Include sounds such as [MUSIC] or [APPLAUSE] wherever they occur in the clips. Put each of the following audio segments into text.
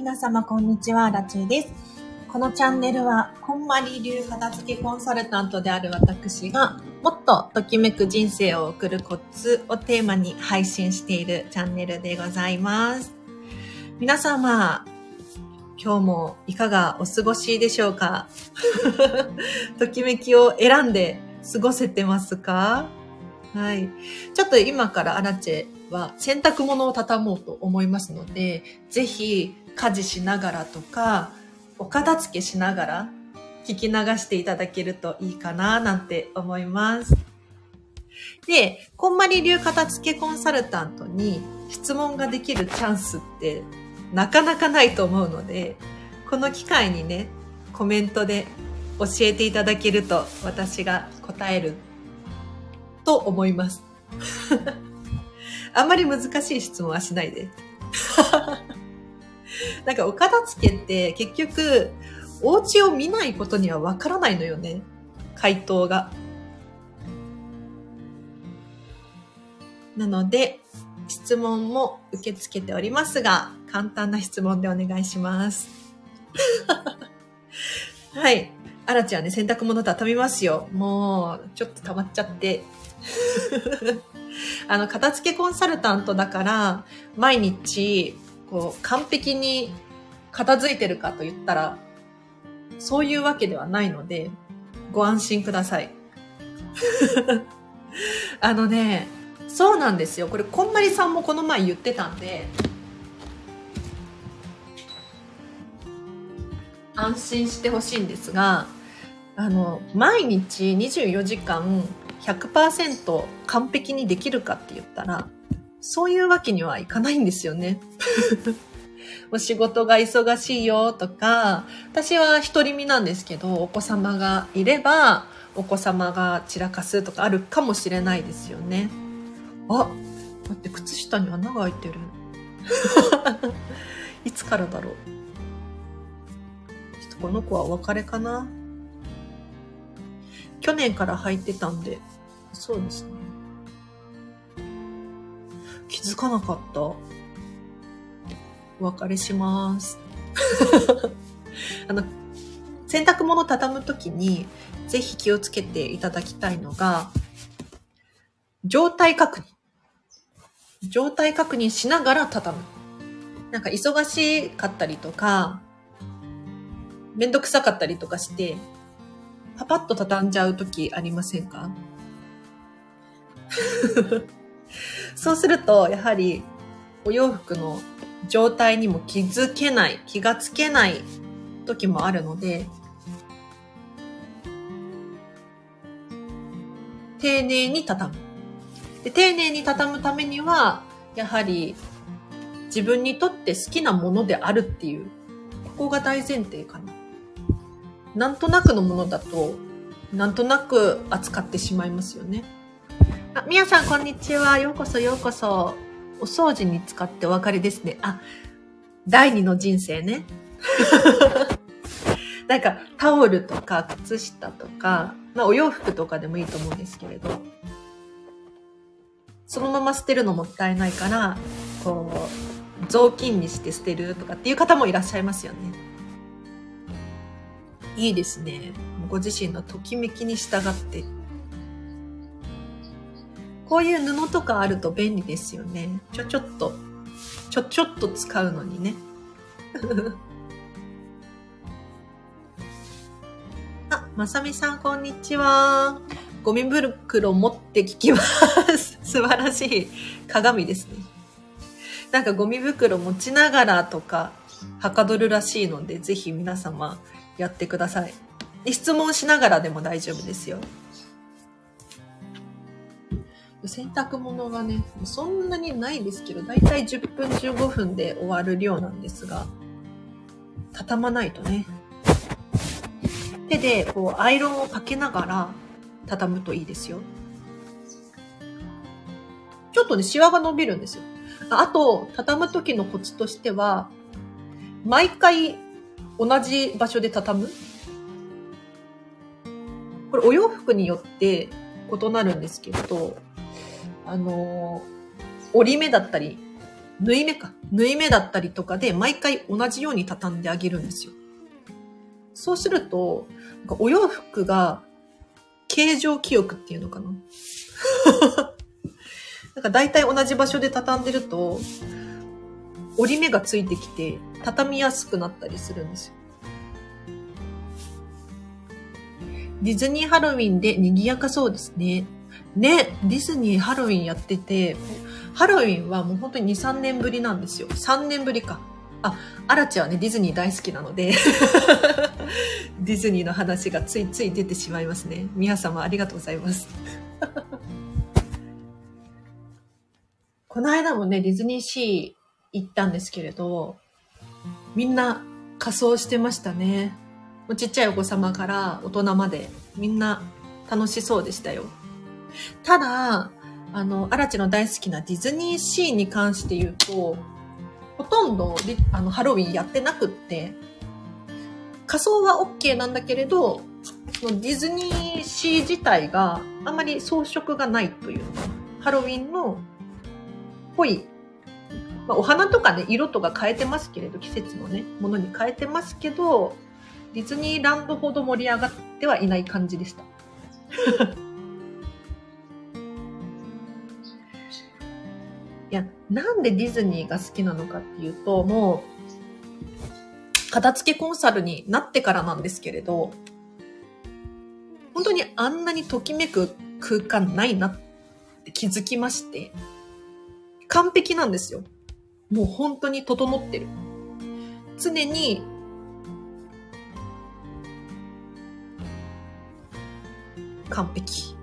皆様こんにちは、ラチェです。このチャンネルは、こんまり流片付けコンサルタントである私が、もっとときめく人生を送るコツをテーマに配信しているチャンネルでございます。皆様、今日もいかがお過ごしでしょうか？[LAUGHS] ときめきを選んで過ごせてますか？はい。ちょっと今からアラチェは洗濯物を畳もうと思いますので、ぜひ家事しながらとか、お片付けしながら聞き流していただけるといいかななんて思います。で、こんまり流片付けコンサルタントに質問ができるチャンスってなかなかないと思うので、この機会にね、コメントで教えていただけると私が答えると思います。あんまり難しい質問はしないで。[LAUGHS] なんかお片付けって結局、お家を見ないことにはわからないのよね。回答が。なので、質問も受け付けておりますが、簡単な質問でお願いします。[LAUGHS] はい。あらちゃんね、洗濯物畳みますよ。もう、ちょっと溜まっちゃって。あの、片付けコンサルタントだから、毎日、こう、完璧に片付いてるかと言ったら、そういうわけではないので、ご安心ください。[LAUGHS] あのね、そうなんですよ。これ、こんまりさんもこの前言ってたんで、安心してほしいんですが、あの、毎日24時間100%完璧にできるかって言ったら、そういうわけにはいかないんですよね。[LAUGHS] お仕事が忙しいよとか、私は独り身なんですけど、お子様がいれば、お子様が散らかすとかあるかもしれないですよね。あ、待って、靴下に穴が開いてる。[LAUGHS] いつからだろう。ちょっとこの子はお別れかな去年から履いてたんで、そうですね。気づかなかった。お別れします。[LAUGHS] あの、洗濯物畳むときに、ぜひ気をつけていただきたいのが、状態確認。状態確認しながら畳む。なんか忙しかったりとか、めんどくさかったりとかして、パパッと畳んじゃうときありませんか？[LAUGHS] そうすると、やはり、お洋服の状態にも気づけない、気がつけない時もあるので、丁寧に畳む。で丁寧に畳むためには、やはり自分にとって好きなものであるっていう、ここが大前提かな。なんとなくのものだと、なんとなく扱ってしまいますよね。あ、みやさん、こんにちは。ようこそ、ようこそ。お掃除に使ってお別れですね。あ、第二の人生ね。[LAUGHS] なんか、タオルとか、靴下とか、まあ、お洋服とかでもいいと思うんですけれど、そのまま捨てるのもったいないから、こう、雑巾にして捨てるとかっていう方もいらっしゃいますよね。いいですね。ご自身のときめきに従ってこういう布とかあると便利ですよね。ちょちょっと、ちょちょっと使うのにね。[LAUGHS] あ、まさみさんこんにちは。ゴミ袋持って聞きます。[LAUGHS] 素晴らしい鏡ですね。なんかゴミ袋持ちながらとか、はかどるらしいので、ぜひ皆様やってください。質問しながらでも大丈夫ですよ。洗濯物がね、そんなにないですけど、だいたい10分15分で終わる量なんですが、畳まないとね。手でこうアイロンをかけながら畳むといいですよ。ちょっとね、シワが伸びるんですよ。あと、畳む時のコツとしては、毎回同じ場所で畳む？これお洋服によって異なるんですけど、あの、折り目だったり、縫い目か。縫い目だったりとかで、毎回同じように畳んであげるんですよ。そうすると、なんかお洋服が形状記憶っていうのかな？[LAUGHS] なんか大体同じ場所で畳んでると、折り目がついてきて、畳みやすくなったりするんですよ。ディズニーハロウィンで賑やかそうですね。ね、ディズニーハロウィンやってて、ハロウィンはもう本当に2、3年ぶりなんですよ。3年ぶりか。あ、アラチはね、ディズニー大好きなので [LAUGHS] ディズニーの話がついつい出てしまいますね。皆様ありがとうございます。この間もね、ディズニーシー行ったんですけれど、みんな仮装してましたね。ちっちゃいお子様から大人までみんな楽しそうでしたよ。ただ、あの、アラチの大好きなディズニーシーに関して言うと、ほとんどあのハロウィンやってなくって、仮装は OK なんだけれど、そのディズニーシー自体があまり装飾がないというのか。ハロウィンのぽい、まあ、お花とかね、色とか変えてますけれど、季節のね、ものに変えてますけど、ディズニーランドほど盛り上がってはいない感じでした。[LAUGHS] いや、なんでディズニーが好きなのかっていうと、もう、片付けコンサルになってからなんですけれど、本当にあんなにときめく空間ないなって気づきまして、完璧なんですよ。もう本当に整ってる。常に完璧。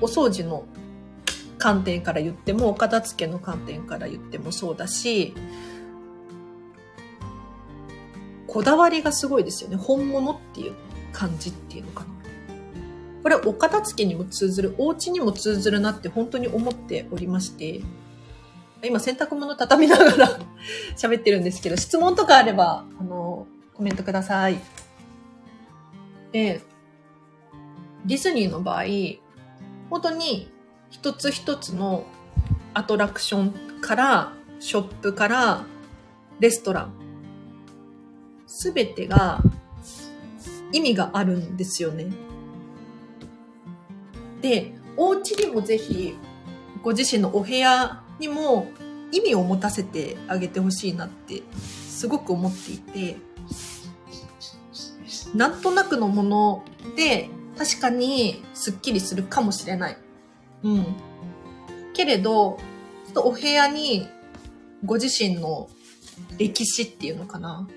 お掃除の観点から言っても、お片付けの観点から言ってもそうだし、こだわりがすごいですよね。本物っていう感じっていうのかな。これお片付けにも通ずる、お家にも通ずるなって本当に思っておりまして、今洗濯物畳みながら [LAUGHS] 喋ってるんですけど、質問とかあれば、あの、コメントください。で、ディズニーの場合、本当に一つ一つのアトラクションから、ショップから、レストラン、すべてが意味があるんですよね。で、お家にもぜひ、ご自身のお部屋にも意味を持たせてあげてほしいなって、すごく思っていて、なんとなくのもので、確かにスッキリするかもしれない。うん。けれど、ちょっとお部屋にご自身の歴史っていうのかな。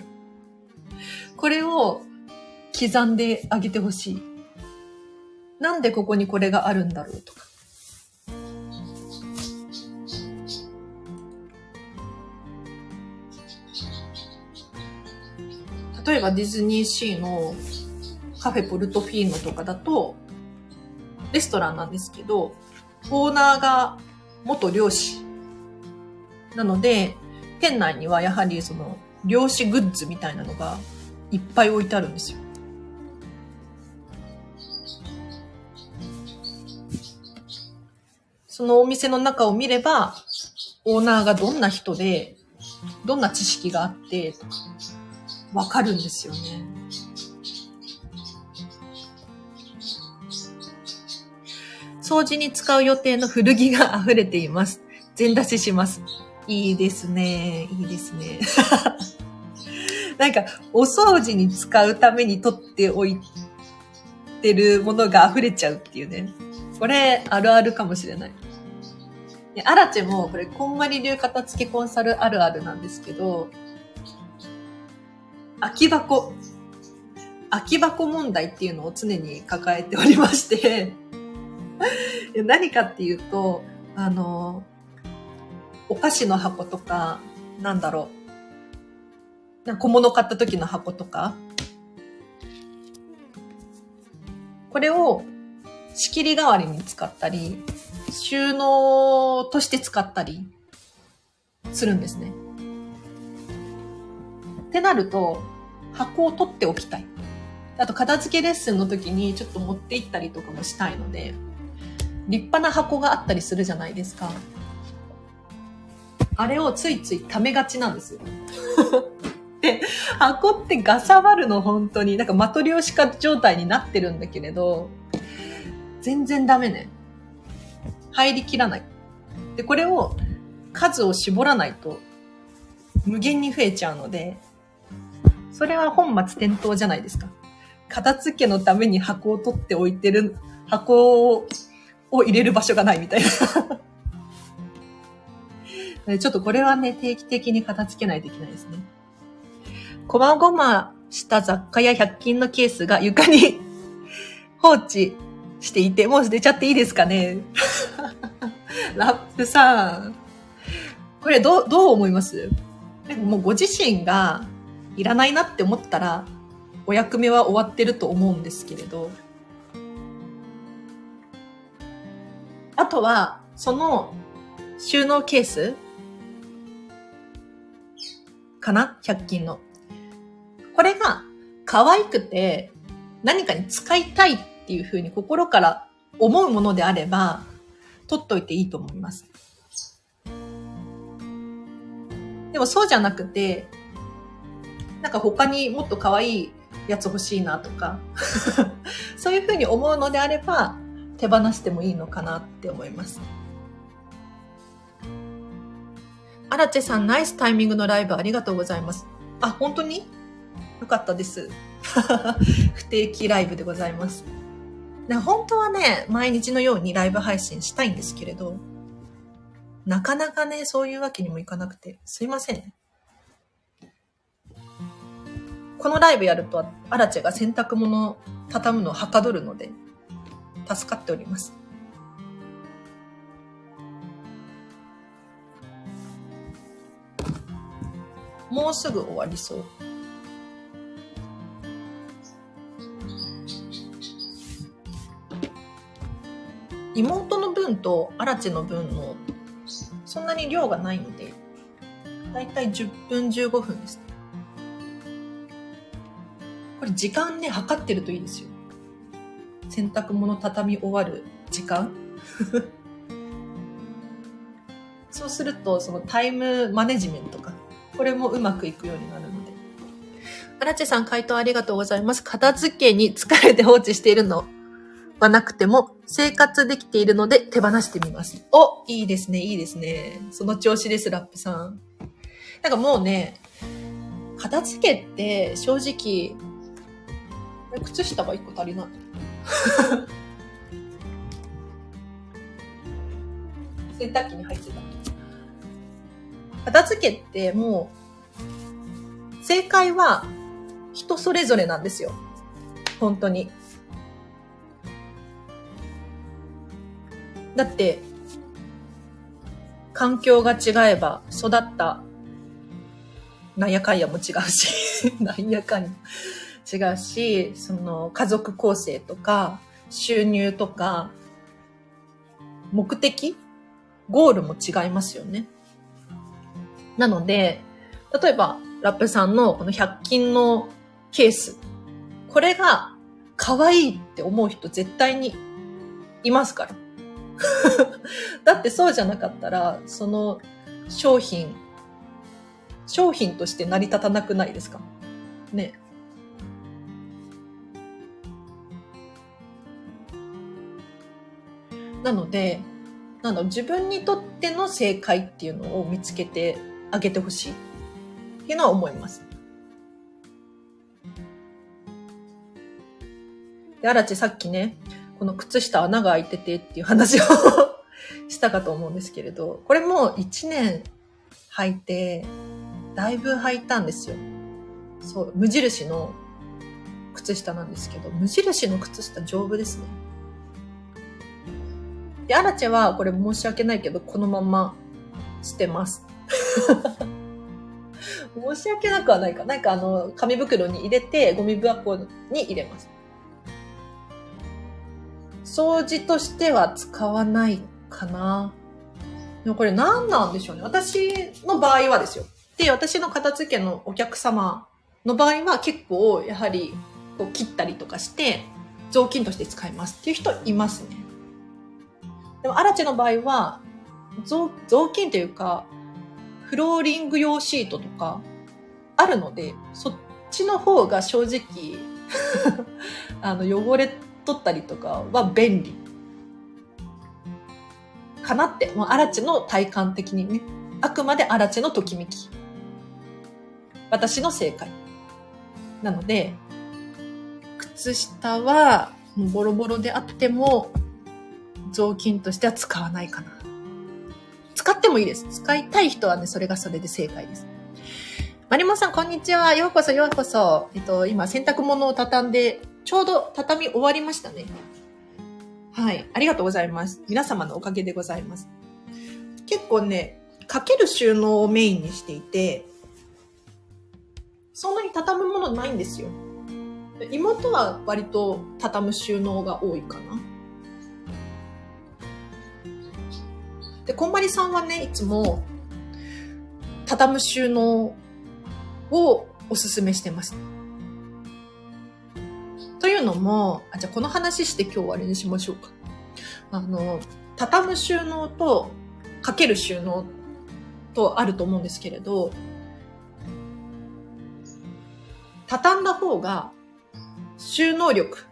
[LAUGHS] これを刻んであげてほしい。なんでここにこれがあるんだろうとか。例えばディズニーシーのカフェポルトフィーノとかだと、レストランなんですけど、オーナーが元漁師。なので、店内にはやはりその漁師グッズみたいなのがいっぱい置いてあるんですよ。そのお店の中を見れば、オーナーがどんな人で、どんな知識があって、とか、わかるんですよね。掃除に使う予定の古着が溢れています。全出しします。いいですね。いいですね。[LAUGHS] なんか、お掃除に使うために取っておいてるものが溢れちゃうっていうね。これ、あるあるかもしれない。アラチェも、これ、こんまり流片付けコンサルあるあるなんですけど、空き箱、空き箱問題っていうのを常に抱えておりまして [LAUGHS] 何かっていうと、あの、お菓子の箱とか、なんだろう。な小物買った時の箱とか。これを仕切り代わりに使ったり、収納として使ったりするんですね。ってなると、箱を取っておきたい。あと、片付けレッスンの時にちょっと持って行ったりとかもしたいので、立派な箱があったりするじゃないですか。あれをついつい溜めがちなんですよ。[LAUGHS] で、箱ってガサバるの本当に、なんかマトリョーシカ状態になってるんだけれど、全然ダメね。入りきらない。で、これを数を絞らないと無限に増えちゃうので、それは本末転倒じゃないですか。片付けのために箱を取っておいてる、箱を入れる場所がないみたいな。[LAUGHS] ちょっとこれはね、定期的に片付けないといけないですね。こまごました雑貨や100均のケースが床に放置していて、もう捨てちゃっていいですかね [LAUGHS] ラップさん。これどう、どう思います？もうご自身がいらないなって思ったら、お役目は終わってると思うんですけれど、あとは、その収納ケース？かな ?100 均の。これが可愛くて何かに使いたいっていうふうに心から思うものであれば、取っといていいと思います。でもそうじゃなくて、なんか他にもっと可愛いやつ欲しいなとか [LAUGHS] そういうふうに思うのであれば、手放してもいいのかなって思います。アラチェさん、ナイスタイミングのライブありがとうございます。あ、本当に？よかったです。[LAUGHS] 不定期ライブでございます。本当はね、毎日のようにライブ配信したいんですけれど、なかなかね、そういうわけにもいかなくて、すいません。このライブやると、アラチェが洗濯物を畳むのをはかどるので、助かっております。もうすぐ終わりそう。妹の分とアラチの分のそんなに量がないので、だいたい10分15分ですこれ時間ね、測ってるといいですよ。洗濯物畳み終わる時間 [LAUGHS] そうすると、そのタイムマネジメントか。これもうまくいくようになるので。アラチさん回答ありがとうございます。片付けに疲れて放置しているのはなくても生活できているので手放してみます。おいいですね、いいですね。その調子です、ラップさん。なんかもうね、片付けって正直、靴下が一個足りない。[LAUGHS] 洗濯機に入ってた。片付けってもう、正解は人それぞれなんですよ。本当に。だって、環境が違えば育ったなんやかんやも違うし、[LAUGHS] なんやかんや違うし、その家族構成とか収入とか目的ゴールも違いますよね。なので、例えばラップさんのこの100均のケース。これが可愛いって思う人絶対にいますから。[LAUGHS] だってそうじゃなかったら、その商品、商品として成り立たなくないですか？ね。なので、なんだ自分にとっての正解っていうのを見つけてあげてほしいっていうのは思います。で、アラチさっきね、この靴下穴が開いててっていう話を [LAUGHS] したかと思うんですけれど、これも1年履いて、だいぶ履いたんですよ。そう、無印の靴下なんですけど、無印の靴下丈夫ですね。で、アラチェはこれ申し訳ないけど、このまま捨てます。[LAUGHS] 申し訳なくはないか。なんかあの、紙袋に入れて、ゴミ箱に入れます。掃除としては使わないかな。でもこれ何なんでしょうね。私の場合はですよ。で、私の片付けのお客様の場合は結構やはりこう切ったりとかして雑巾として使いますっていう人いますね。でも、アラチェの場合は、雑雑巾というか、フローリング用シートとか、あるので、そっちの方が正直 [LAUGHS] あの、汚れ取ったりとかは便利。かなって、もうアラチェの体感的にね。あくまでアラチェのときめき。私の正解。なので、靴下はボロボロであっても雑巾としては使わないかな。使ってもいいです。使いたい人はね、それがそれで正解です。マリモさん、こんにちは。ようこそ、ようこそ。えっと、今、洗濯物を畳んで、ちょうど畳み終わりましたね。はい。ありがとうございます。皆様のおかげでございます。結構ね、かける収納をメインにしていて、そんなに畳むものないんですよ。妹は割と畳む収納が多いかな。で、こんまりさんはね、いつも畳む収納をおすすめしてます。というのも、あ、じゃあこの話して今日終わりにしましょうか。あの、畳む収納とかける収納とあると思うんですけれど、畳んだ方が収納力。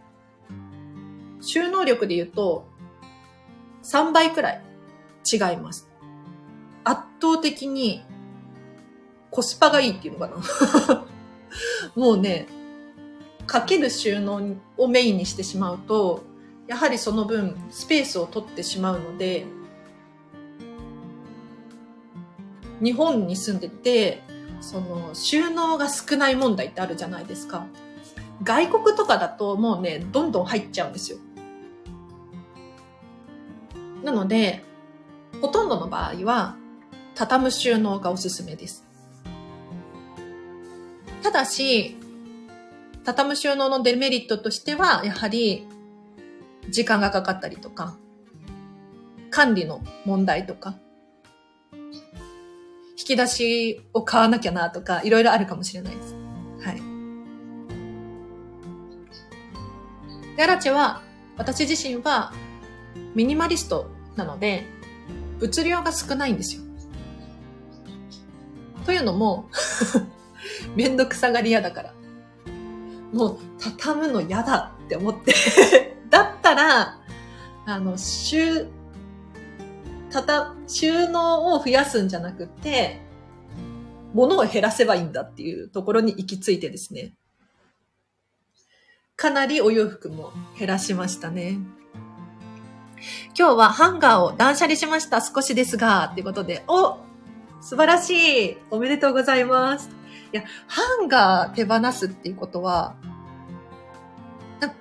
収納力で言うと、3倍くらい違います。圧倒的にコスパがいいっていうのかな。[LAUGHS] もうね、かける収納をメインにしてしまうと、やはりその分スペースを取ってしまうので、日本に住んでて、その収納が少ない問題ってあるじゃないですか。外国とかだともうね、どんどん入っちゃうんですよ。なので、ほとんどの場合は、畳む収納がおすすめです。ただし、畳む収納のデメリットとしては、やはり、時間がかかったりとか、管理の問題とか、引き出しを買わなきゃなとか、いろいろあるかもしれないです。はい。で、アラチェは、私自身はミニマリストなので、物量が少ないんですよ。というのも [LAUGHS] めんどくさがり屋だから。もう、畳むの嫌だって思って [LAUGHS] だったら、あの、収、たた、収納を増やすんじゃなくて、物を減らせばいいんだっていうところに行き着いてですね。かなりお洋服も減らしましたね。今日はハンガーを断捨離しました。少しですが、っていうことで、お素晴らしいおめでとうございます。いや、ハンガー手放すっていうことは、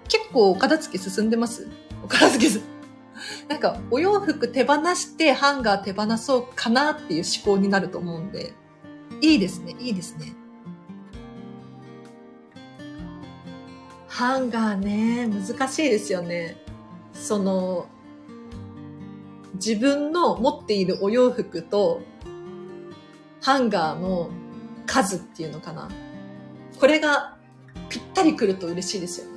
結構お片付け進んでます？お片付けすなんか、お洋服手放してハンガー手放そうかなっていう思考になると思うんで、いいですね、いいですね。ハンガーね、難しいですよね。その、自分の持っているお洋服と、ハンガーの数っていうのかな。これがぴったりくると嬉しいですよね。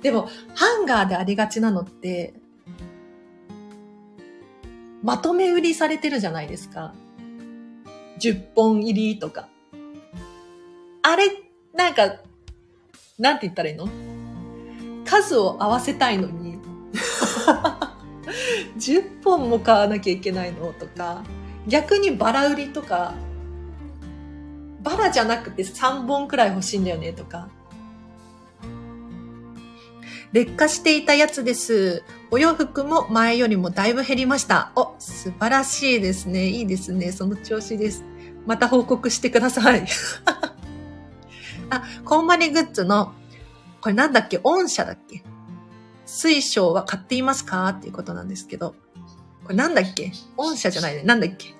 でも、ハンガーでありがちなのって、まとめ売りされてるじゃないですか。10本入りとか。あれ、なんか、なんて言ったらいいの？数を合わせたいのに [LAUGHS] 10本も買わなきゃいけないのとか、逆にバラ売りとか、バラじゃなくて3本くらい欲しいんだよねとか。劣化していたやつです。お洋服も前よりもだいぶ減りました。お、素晴らしいですね。いいですね。その調子です。また報告してください。[LAUGHS] あ、こんまりグッズの、これなんだっけ？御社だっけ？水晶は買っていますか？っていうことなんですけど。これなんだっけ？御社じゃないね。なんだっけ？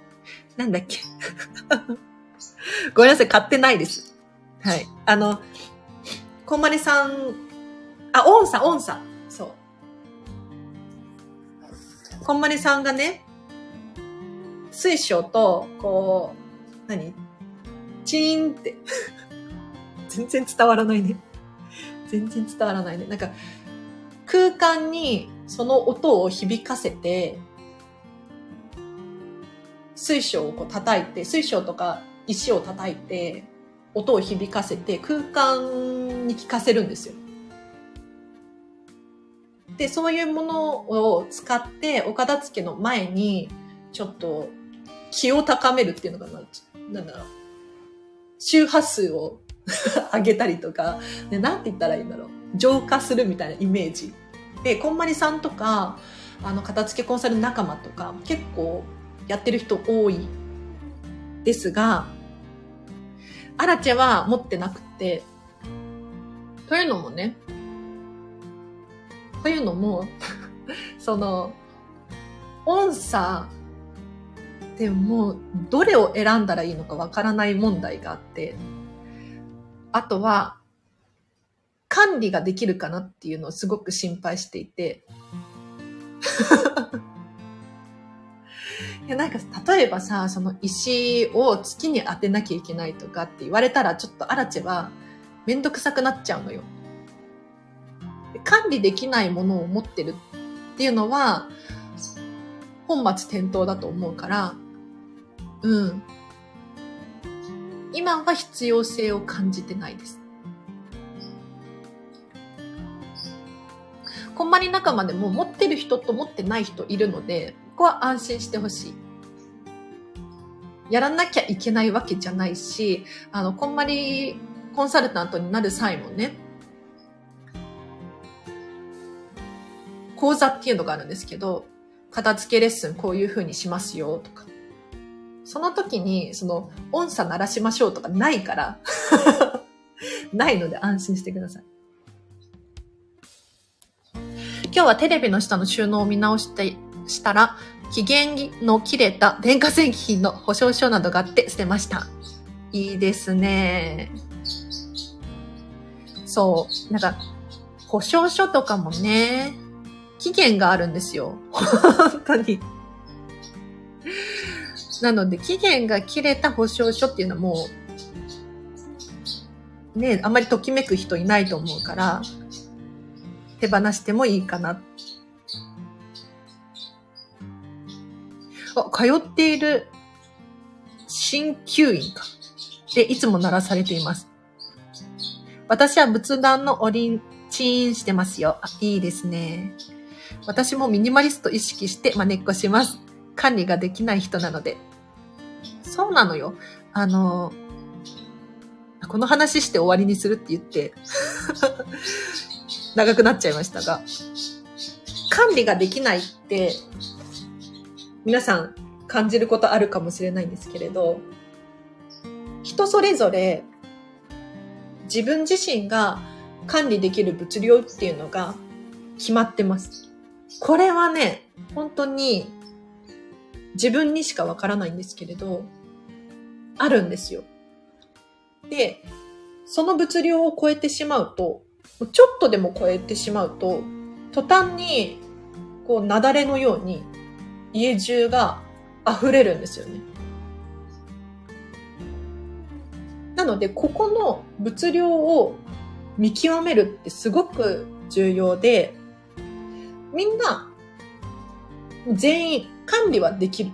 なんだっけ？[LAUGHS] ごめんなさい。買ってないです。はい。あの、こんまりさん、あ、御社、御社。そう。こんまりさんがね、水晶と、こう、何？チーンって [LAUGHS] 全然伝わらないね。全然伝わらないね。なんか、空間にその音を響かせて、水晶をこう叩いて、水晶とか石を叩いて、音を響かせて空間に聞かせるんですよ。で、そういうものを使ってお片付けの前に、ちょっと気を高めるっていうのかな。なんだろう。周波数を [LAUGHS] 上げたりとか、ね、なんて言ったらいいんだろう。浄化するみたいなイメージ。で、こんまりさんとか、あの、片付けコンサル仲間とか、結構やってる人多いですが、アラチェは持ってなくて、というのもね、というのも、[LAUGHS] その、音差でもうどれを選んだらいいのかわからない問題があって、あとは、管理ができるかなっていうのをすごく心配していて、[LAUGHS] いやなんか例えばさ、その石を月に当てなきゃいけないとかって言われたらちょっとアラチェはめんどくさくなっちゃうのよ。管理できないものを持ってるっていうのは本末転倒だと思うから、うん。今は必要性を感じてないです。こんまり仲間でも持ってる人と持ってない人いるので、ここは安心してほしい。やらなきゃいけないわけじゃないし、あの、こんまりコンサルタントになる際もね、講座っていうのがあるんですけど、片付けレッスンこういう風にしますよとか。その時に、その、音差鳴らしましょうとかないから [LAUGHS] ないので安心してください。今日はテレビの下の収納を見直してしたら、期限の切れた電化製品の保証書などがあって捨てました。いいですね。そう。なんか、保証書とかもね、期限があるんですよ。[LAUGHS] 本当に。なので、期限が切れた保証書っていうのはもう、ね、あんまりときめく人いないと思うから、手放してもいいかな。通っている鍼灸院か。で、いつも鳴らされています。私は仏壇のおりん、チーンしてますよ。あ、いいですね。私もミニマリスト意識して真似っこします。管理ができない人なので。そうなのよ。あの、この話して終わりにするって言って [LAUGHS] 長くなっちゃいましたが、管理ができないって、皆さん感じることあるかもしれないんですけれど、人それぞれ自分自身が管理できる物量っていうのが決まってます。これはね、本当に自分にしかわからないんですけれど、あるんですよ。で、その物量を超えてしまうと、ちょっとでも超えてしまうと、途端に、こう、雪崩のように家中が溢れるんですよね。なので、ここの物量を見極めるってすごく重要で、みんな、全員管理はできる。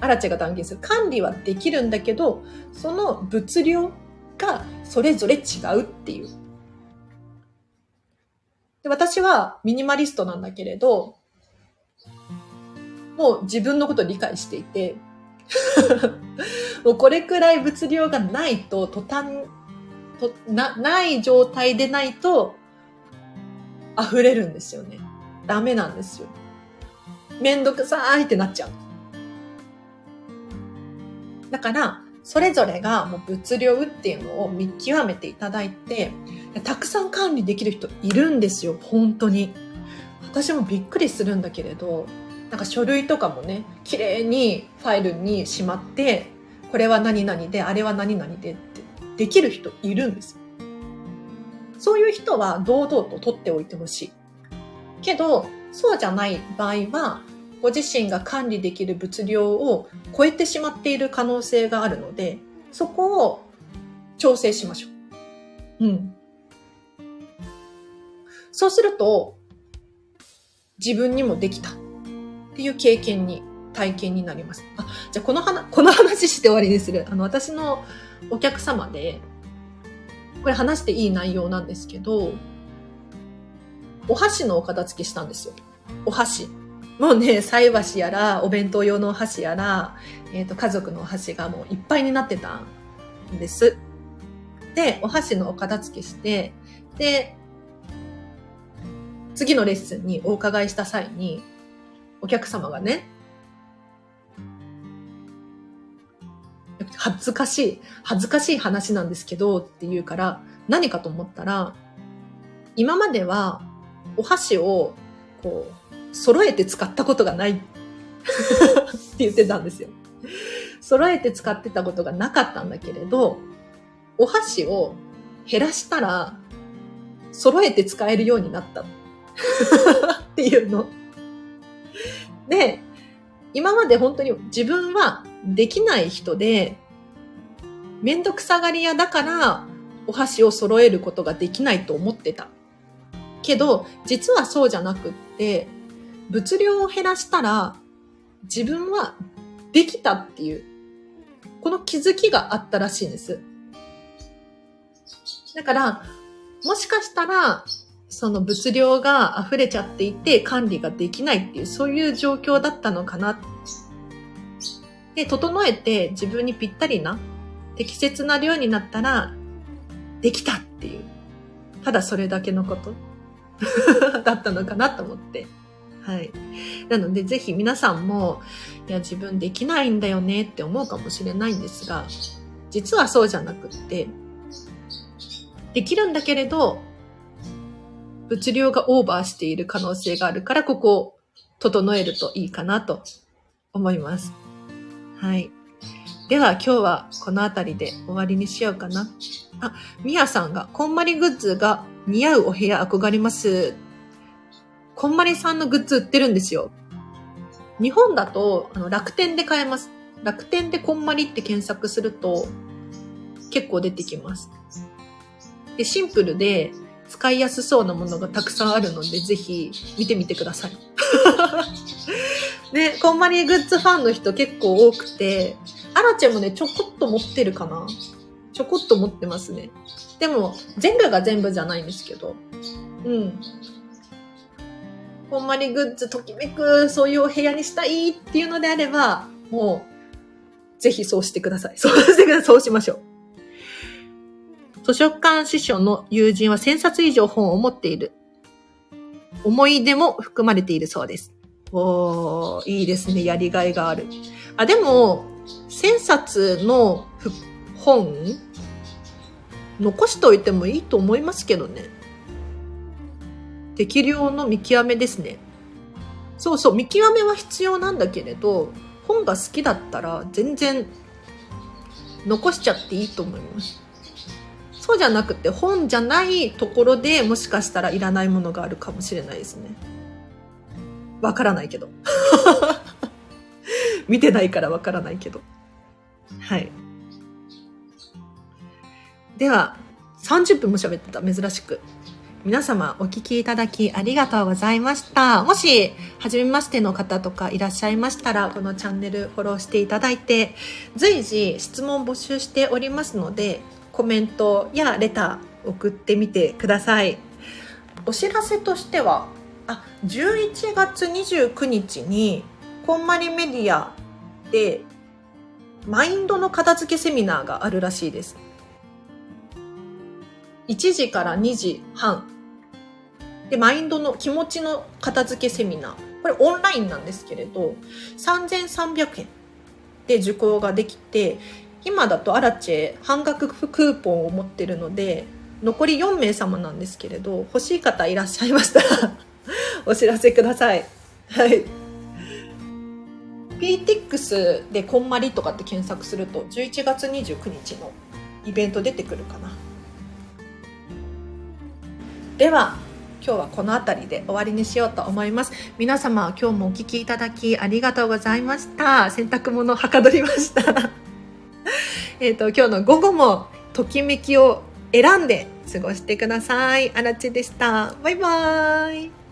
アラチェが断言する。管理はできるんだけど、その物量がそれぞれ違うっていう。で私はミニマリストなんだけれど、もう自分のことを理解していて、[LAUGHS] もうこれくらい物量がないと、途端、とな、ない状態でないと、溢れるんですよね。ダメなんですよ。めんどくさいってなっちゃう。だから、それぞれがもう物量っていうのを見極めていただいて、たくさん管理できる人いるんですよ、本当に。私もびっくりするんだけれど、なんか書類とかもね、綺麗にファイルにしまって、これは何々で、あれは何々でってできる人いるんですそういう人は堂々と取っておいてほしい。けど、そうじゃない場合は、ご自身が管理できる物量を超えてしまっている可能性があるので、そこを調整しましょう。うん。そうすると、自分にもできたっていう経験に、体験になります。あ、じゃあこの話、この話して終わりにする。あの、私のお客様で、これ話していい内容なんですけど、お箸のお片付けしたんですよ。お箸。もうね、菜箸やら、お弁当用のお箸やら、えっ、ー、と、家族のお箸がもういっぱいになってたんです。で、お箸のお片付けして、で、次のレッスンにお伺いした際に、お客様がね、恥ずかしい、恥ずかしい話なんですけどって言うから、何かと思ったら、今まではお箸をこう、揃えて使ったことがないって言ってたんですよ。揃えて使ってたことがなかったんだけれど、お箸を減らしたら、揃えて使えるようになったっていうの。で、今まで本当に自分はできない人で、めんどくさがり屋だから、お箸を揃えることができないと思ってた。けど、実はそうじゃなくって、物量を減らしたら、自分はできたっていう、この気づきがあったらしいんです。だから、もしかしたら、その物量が溢れちゃっていて管理ができないっていう、そういう状況だったのかな。で、整えて自分にぴったりな、適切な量になったら、できたっていう。ただそれだけのこと [LAUGHS] だったのかなと思って。はい。なので、ぜひ皆さんも、いや、自分できないんだよねって思うかもしれないんですが、実はそうじゃなくって、できるんだけれど、物量がオーバーしている可能性があるから、ここを整えるといいかなと思います。はい。では今日はこの辺りで終わりにしようかな。あ、みやさんが、こんまりグッズが似合うお部屋憧れます。こんまりさんのグッズ売ってるんですよ。日本だとあの楽天で買えます。楽天でこんまりって検索すると結構出てきます。で、シンプルで使いやすそうなものがたくさんあるので、ぜひ見てみてください。[LAUGHS] ね、こんまりグッズファンの人結構多くて、アラチェもね、ちょこっと持ってるかなちょこっと持ってますね。でも、全部が全部じゃないんですけど。うん。こんまりグッズときめく、そういうお部屋にしたいっていうのであれば、もう、ぜひそうしてください。そうしてください。そうしましょう。図書館司書の友人は1000冊以上本を持っている。思い出も含まれているそうです。おー、いいですね。やりがいがある。あ、でも、1000冊の本、残しておいてもいいと思いますけどね。適量の見極めですね。そうそう、見極めは必要なんだけれど、本が好きだったら全然残しちゃっていいと思います。そうじゃなくて本じゃないところでもしかしたらいらないものがあるかもしれないですね。わからないけど。[LAUGHS] 見てないからわからないけど。はい。では、30分も喋ってた、珍しく。皆様お聞きいただきありがとうございました。もし、初めましての方とかいらっしゃいましたら、このチャンネルフォローしていただいて、随時質問募集しておりますので、コメントやレター送ってみてください。お知らせとしてはあ11月29日にこんまりメディアでマインドの片付けセミナーがあるらしいです。1時から2時半。でマインドの気持ちの片付けセミナー。これオンラインなんですけれど3300円で受講ができて今だとアラチェ半額クーポンを持ってるので残り4名様なんですけれど欲しい方いらっしゃいましたら [LAUGHS] お知らせください。はい。PTX でこんまりとかって検索すると11月29日のイベント出てくるかな。では今日はこの辺りで終わりにしようと思います。皆様今日もお聞きいただきありがとうございました。洗濯物はかどりました。[LAUGHS] えっ、と、今日の午後もときめきを選んで過ごしてください。あらちでした。バイバーイ。